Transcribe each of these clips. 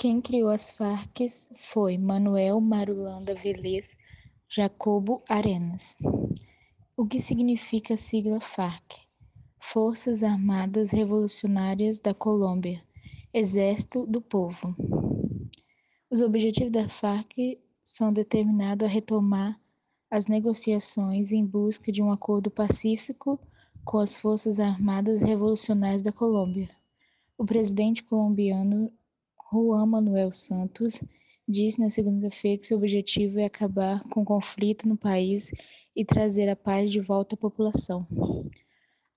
Quem criou as Farc foi Manuel Marulanda Velez Jacobo Arenas. O que significa a sigla FARC? Forças Armadas Revolucionárias da Colômbia, Exército do Povo. Os objetivos da FARC são determinados a retomar as negociações em busca de um acordo pacífico com as Forças Armadas Revolucionárias da Colômbia. O presidente colombiano Juan Manuel Santos disse na segunda-feira que seu objetivo é acabar com o conflito no país e trazer a paz de volta à população.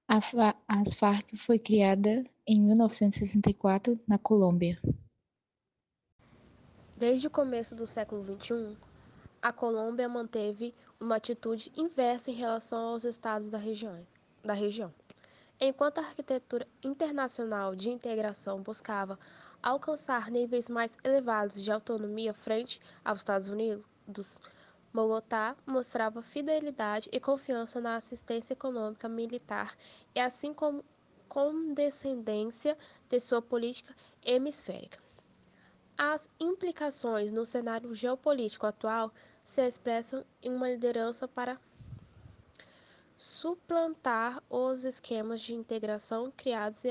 A as Farc foi criada em 1964 na Colômbia. Desde o começo do século XXI, a Colômbia manteve uma atitude inversa em relação aos estados da região. Da região. Enquanto a arquitetura internacional de integração buscava alcançar níveis mais elevados de autonomia frente aos Estados Unidos, Bogotá mostrava fidelidade e confiança na assistência econômica militar e assim como condescendência de sua política hemisférica. As implicações no cenário geopolítico atual se expressam em uma liderança para suplantar os esquemas de integração criados e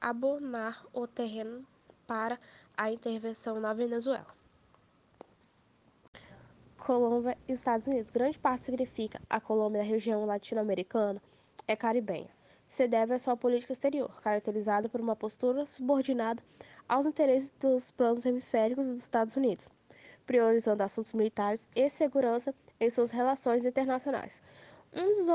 abonar o terreno para a intervenção na Venezuela. Colômbia e Estados Unidos. Grande parte significa a Colômbia da região latino-americana é caribenha. Se deve à sua política exterior, caracterizada por uma postura subordinada aos interesses dos planos hemisféricos dos Estados Unidos, priorizando assuntos militares e segurança em suas relações internacionais. Um dos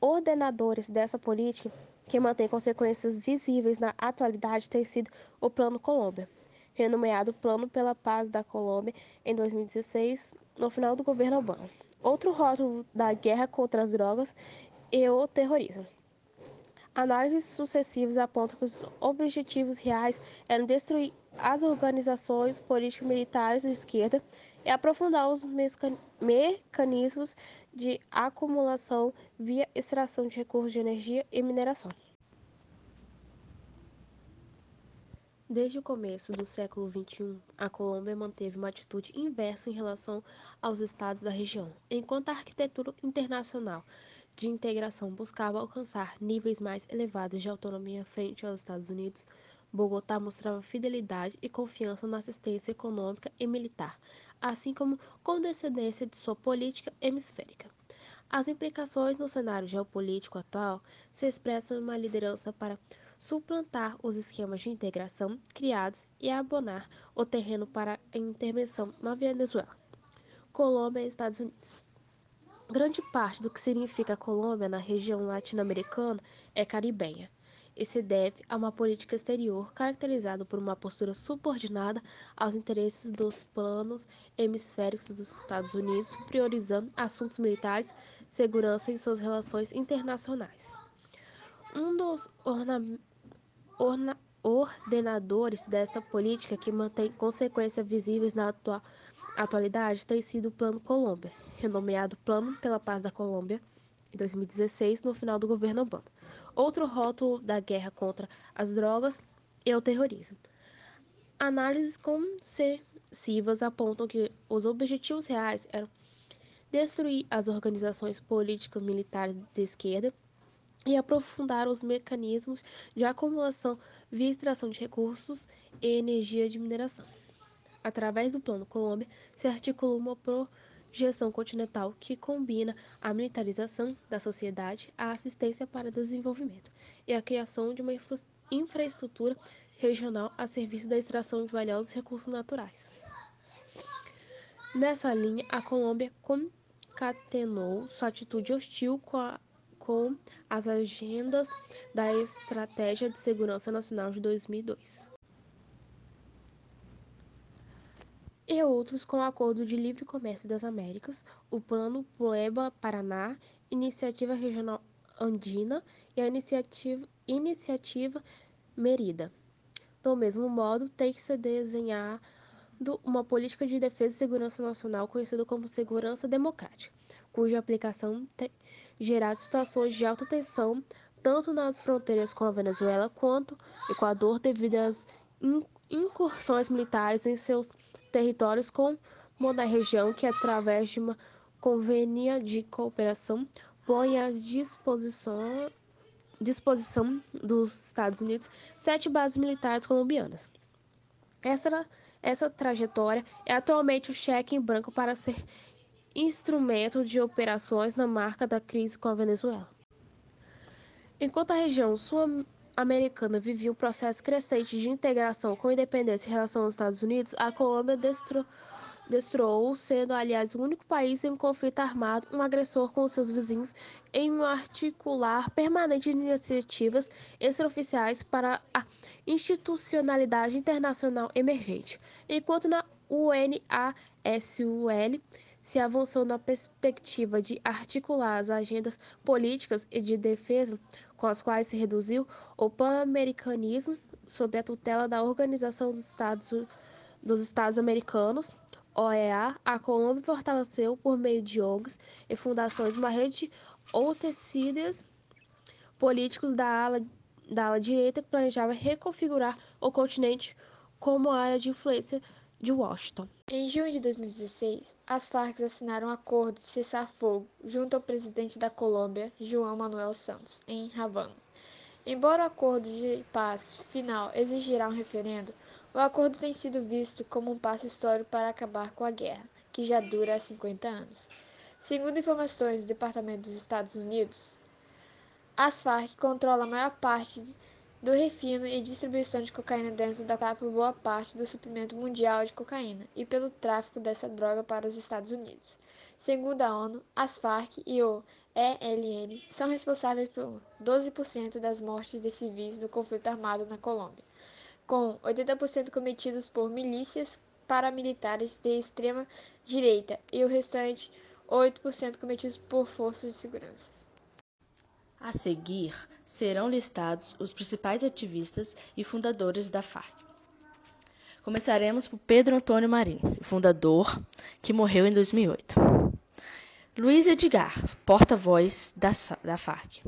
ordenadores dessa política que mantém consequências visíveis na atualidade tem sido o Plano Colômbia, renomeado Plano pela Paz da Colômbia em 2016, no final do governo Obama. Outro rótulo da guerra contra as drogas e o terrorismo. Análises sucessivas apontam que os objetivos reais eram destruir as organizações político-militares de esquerda e aprofundar os mecanismos de acumulação via extração de recursos de energia e mineração. Desde o começo do século XXI, a Colômbia manteve uma atitude inversa em relação aos estados da região, enquanto a arquitetura internacional de integração buscava alcançar níveis mais elevados de autonomia frente aos Estados Unidos. Bogotá mostrava fidelidade e confiança na assistência econômica e militar, assim como condescendência de sua política hemisférica. As implicações no cenário geopolítico atual se expressam em uma liderança para suplantar os esquemas de integração criados e abonar o terreno para a intervenção na Venezuela, Colômbia e Estados Unidos. Grande parte do que significa Colômbia na região latino-americana é caribenha e se deve a uma política exterior caracterizada por uma postura subordinada aos interesses dos planos hemisféricos dos Estados Unidos, priorizando assuntos militares, segurança e suas relações internacionais. Um dos ordenadores desta política que mantém consequências visíveis na atua atualidade tem sido o Plano Colômbia, renomeado Plano pela Paz da Colômbia, em 2016, no final do governo Obama. Outro rótulo da guerra contra as drogas e o terrorismo. Análises concessivas apontam que os objetivos reais eram destruir as organizações políticas militares de esquerda e aprofundar os mecanismos de acumulação via extração de recursos e energia de mineração. Através do Plano Colômbia, se articula uma projeção continental que combina a militarização da sociedade, a assistência para desenvolvimento e a criação de uma infra infraestrutura regional a serviço da extração de valiosos recursos naturais. Nessa linha, a Colômbia concatenou sua atitude hostil com a com as agendas da Estratégia de Segurança Nacional de 2002 e outros com o Acordo de Livre Comércio das Américas, o Plano Puebla-Paraná, Iniciativa Regional Andina e a Iniciativa, Iniciativa Merida. Do mesmo modo, tem que se desenhar uma política de defesa e segurança nacional conhecida como segurança democrática, cuja aplicação tem gerado situações de alta tensão tanto nas fronteiras com a Venezuela quanto Equador devido às incursões militares em seus territórios, como na região que, através de uma convênia de cooperação, põe à disposição, disposição dos Estados Unidos sete bases militares colombianas. Essa, essa trajetória é atualmente o cheque em branco para ser instrumento de operações na marca da crise com a Venezuela. Enquanto a região sul-americana vivia um processo crescente de integração com independência em relação aos Estados Unidos, a Colômbia destruiu, sendo, aliás, o único país em um conflito armado, um agressor com seus vizinhos, em um articular permanente de iniciativas extraoficiais para a institucionalidade internacional emergente, enquanto na UNASUL se avançou na perspectiva de articular as agendas políticas e de defesa com as quais se reduziu o pan-americanismo sob a tutela da Organização dos Estados, dos Estados Americanos, OEA, a Colômbia fortaleceu, por meio de ONGs e fundações, uma rede ou tecidos políticos da ala, da ala direita que planejava reconfigurar o continente como área de influência de Washington. Em junho de 2016, as Farc assinaram um acordo de cessar-fogo junto ao presidente da Colômbia, João Manuel Santos, em Havana. Embora o acordo de paz final exigirá um referendo, o acordo tem sido visto como um passo histórico para acabar com a guerra, que já dura há 50 anos. Segundo informações do Departamento dos Estados Unidos, as Farc controlam a maior parte do refino e distribuição de cocaína dentro da por boa parte do suprimento mundial de cocaína e pelo tráfico dessa droga para os Estados Unidos. Segundo a ONU, as Farc e o ELN são responsáveis por 12% das mortes de civis do conflito armado na Colômbia com 80% cometidos por milícias paramilitares de extrema direita e o restante 8% cometidos por forças de segurança. A seguir serão listados os principais ativistas e fundadores da FARC. Começaremos por Pedro Antônio Marim, fundador, que morreu em 2008. Luiz Edgar, porta-voz da, da FARC,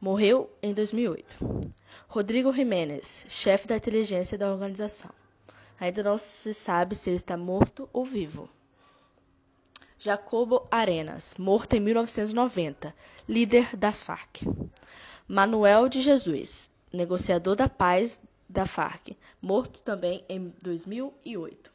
morreu em 2008. Rodrigo Jiménez, chefe da inteligência da organização. Ainda não se sabe se ele está morto ou vivo. Jacobo Arenas, morto em 1990, líder da FARC. Manuel de Jesus, negociador da paz da FARC, morto também em 2008.